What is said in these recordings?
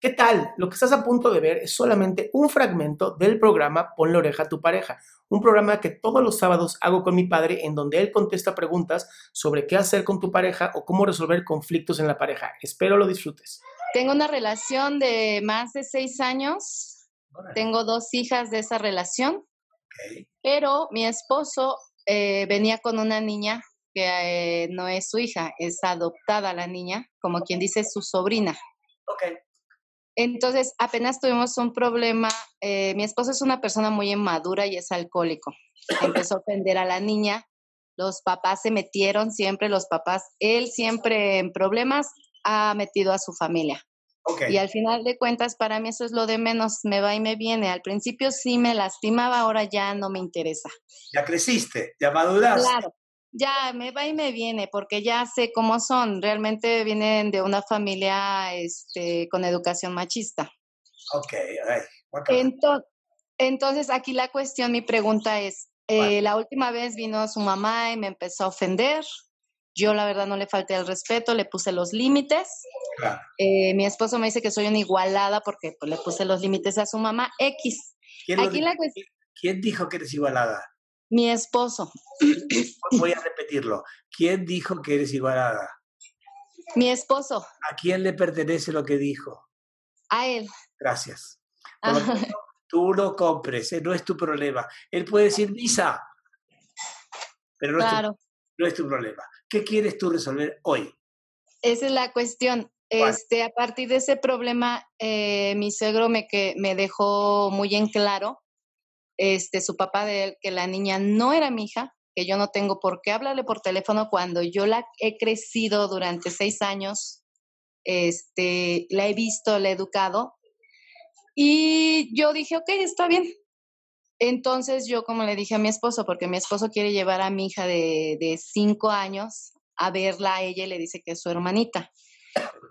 ¿Qué tal? Lo que estás a punto de ver es solamente un fragmento del programa Pon la oreja a tu pareja, un programa que todos los sábados hago con mi padre en donde él contesta preguntas sobre qué hacer con tu pareja o cómo resolver conflictos en la pareja. Espero lo disfrutes. Tengo una relación de más de seis años. Tengo dos hijas de esa relación. Pero mi esposo eh, venía con una niña que eh, no es su hija, es adoptada la niña, como quien dice su sobrina. Ok. Entonces, apenas tuvimos un problema. Eh, mi esposo es una persona muy inmadura y es alcohólico. Empezó a ofender a la niña. Los papás se metieron siempre, los papás, él siempre en problemas ha metido a su familia. Ok. Y al final de cuentas, para mí eso es lo de menos, me va y me viene. Al principio sí me lastimaba, ahora ya no me interesa. Ya creciste, ya maduraste. Claro, ya me va y me viene, porque ya sé cómo son. Realmente vienen de una familia este, con educación machista. Ok, ay, entonces, aquí la cuestión, mi pregunta es, eh, la última vez vino su mamá y me empezó a ofender. Yo la verdad no le falté el respeto, le puse los límites. Claro. Eh, mi esposo me dice que soy una igualada porque pues, le puse los límites a su mamá X. ¿Quién, lo Aquí di- la cuestión, quién dijo que eres igualada? Mi esposo, Voy a repetirlo. ¿Quién dijo que eres igualada? mi esposo, ¿A quién le pertenece lo que dijo? a él. Gracias. Por lo tanto, tú lo compres, eh, no es tu problema. Él puede decir misa, pero no, es tu, claro, no es tu problema. ¿Qué quieres tú resolver hoy? esa es la cuestión. ¿Cuál? Este, a partir de ese problema, eh, mi suegro me, que, me dejó muy en claro, este, su papá de él, que la niña no era mi hija, que yo no tengo por qué hablarle por teléfono cuando yo la he crecido durante seis años, este, la he visto, la he educado. Y yo dije, ok, está bien. Entonces yo como le dije a mi esposo, porque mi esposo quiere llevar a mi hija de, de cinco años a verla a ella y le dice que es su hermanita.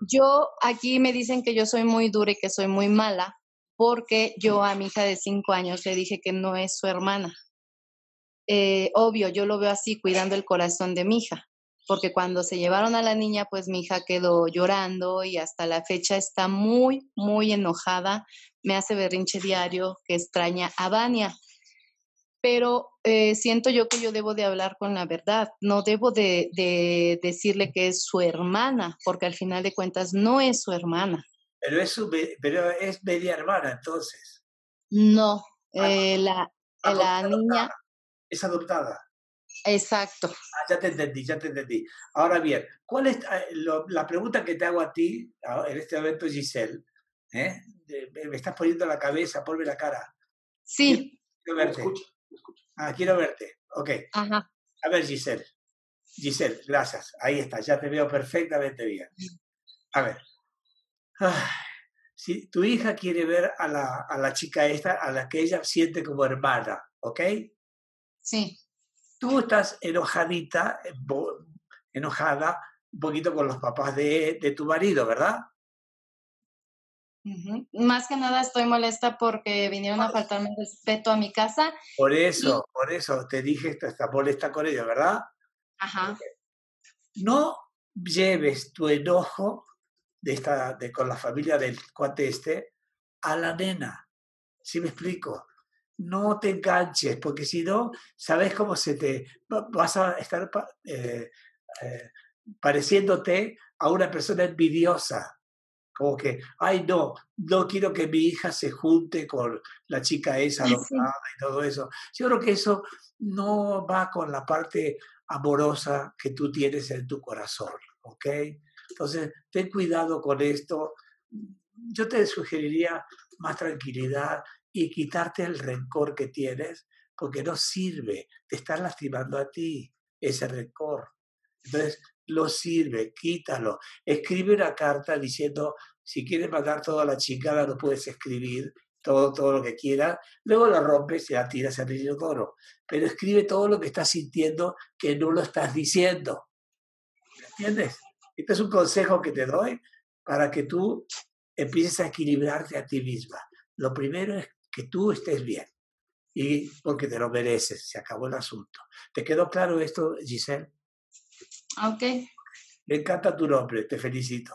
Yo aquí me dicen que yo soy muy dura y que soy muy mala porque yo a mi hija de cinco años le dije que no es su hermana. Eh, obvio, yo lo veo así, cuidando el corazón de mi hija, porque cuando se llevaron a la niña, pues mi hija quedó llorando y hasta la fecha está muy, muy enojada, me hace berrinche diario que extraña a Vania. Pero eh, siento yo que yo debo de hablar con la verdad, no debo de, de decirle que es su hermana, porque al final de cuentas no es su hermana. Pero es, su pero es media hermana, entonces. No, Ah, eh, la, ah, la adoptada. niña, Es adoptada. exacto. Ah, ya te entendí, ya te entendí. Ahora bien, ¿cuál es eh, lo- la pregunta que te hago a ti ah, en este momento, Giselle? ¿eh? Me estás poniendo la cabeza, ponme la cara. Sí, Quiero verte. Ah, quiero verte. Ok. ajá. A ver, Giselle. Giselle, gracias. Ahí está, ya te veo perfectamente bien. A ver. Ay, si tu hija quiere ver a la, a la chica esta, a la que ella siente como hermana, ¿ok? Sí, Tú estás enojadita, eh, enojada un poquito con los papás de, de tu marido, ¿verdad? Más que nada estoy molesta porque vinieron a faltarme respeto a mi casa. Por eso, por eso te dije que estás molesta con ellos, ¿verdad? Ajá. no lleves tu enojo de esta, de, con la familia del cuate este a la nena. ¿Sí me explico? No te enganches, porque si no, ¿sabes cómo se te... va- vas a estar eh, eh, pareciéndote a una persona envidiosa? Como que, ay, no, no quiero que mi hija se junte con la chica esa Sí. y todo eso. Yo creo que eso no va con la parte amorosa que tú tienes en tu corazón, ¿ok? Entonces, ten cuidado con esto. Yo te sugeriría más tranquilidad y quitarte el rencor que tienes, porque no sirve, te están lastimando a ti ese rencor. Entonces, no sirve, quítalo. Escribe una carta diciendo, si quieres mandar toda la chingada, lo puedes escribir, todo, todo lo que quieras. Luego la rompes y la tiras al inodoro. Pero escribe todo lo que estás sintiendo que no lo estás diciendo. ¿Me entiendes? Este es un consejo que te doy para que tú empieces a equilibrarte a ti misma. Lo primero es que tú estés bien. Y porque te lo mereces, se acabó el asunto. ¿Te quedó claro esto, Giselle? Ok. Me encanta tu nombre, te felicito.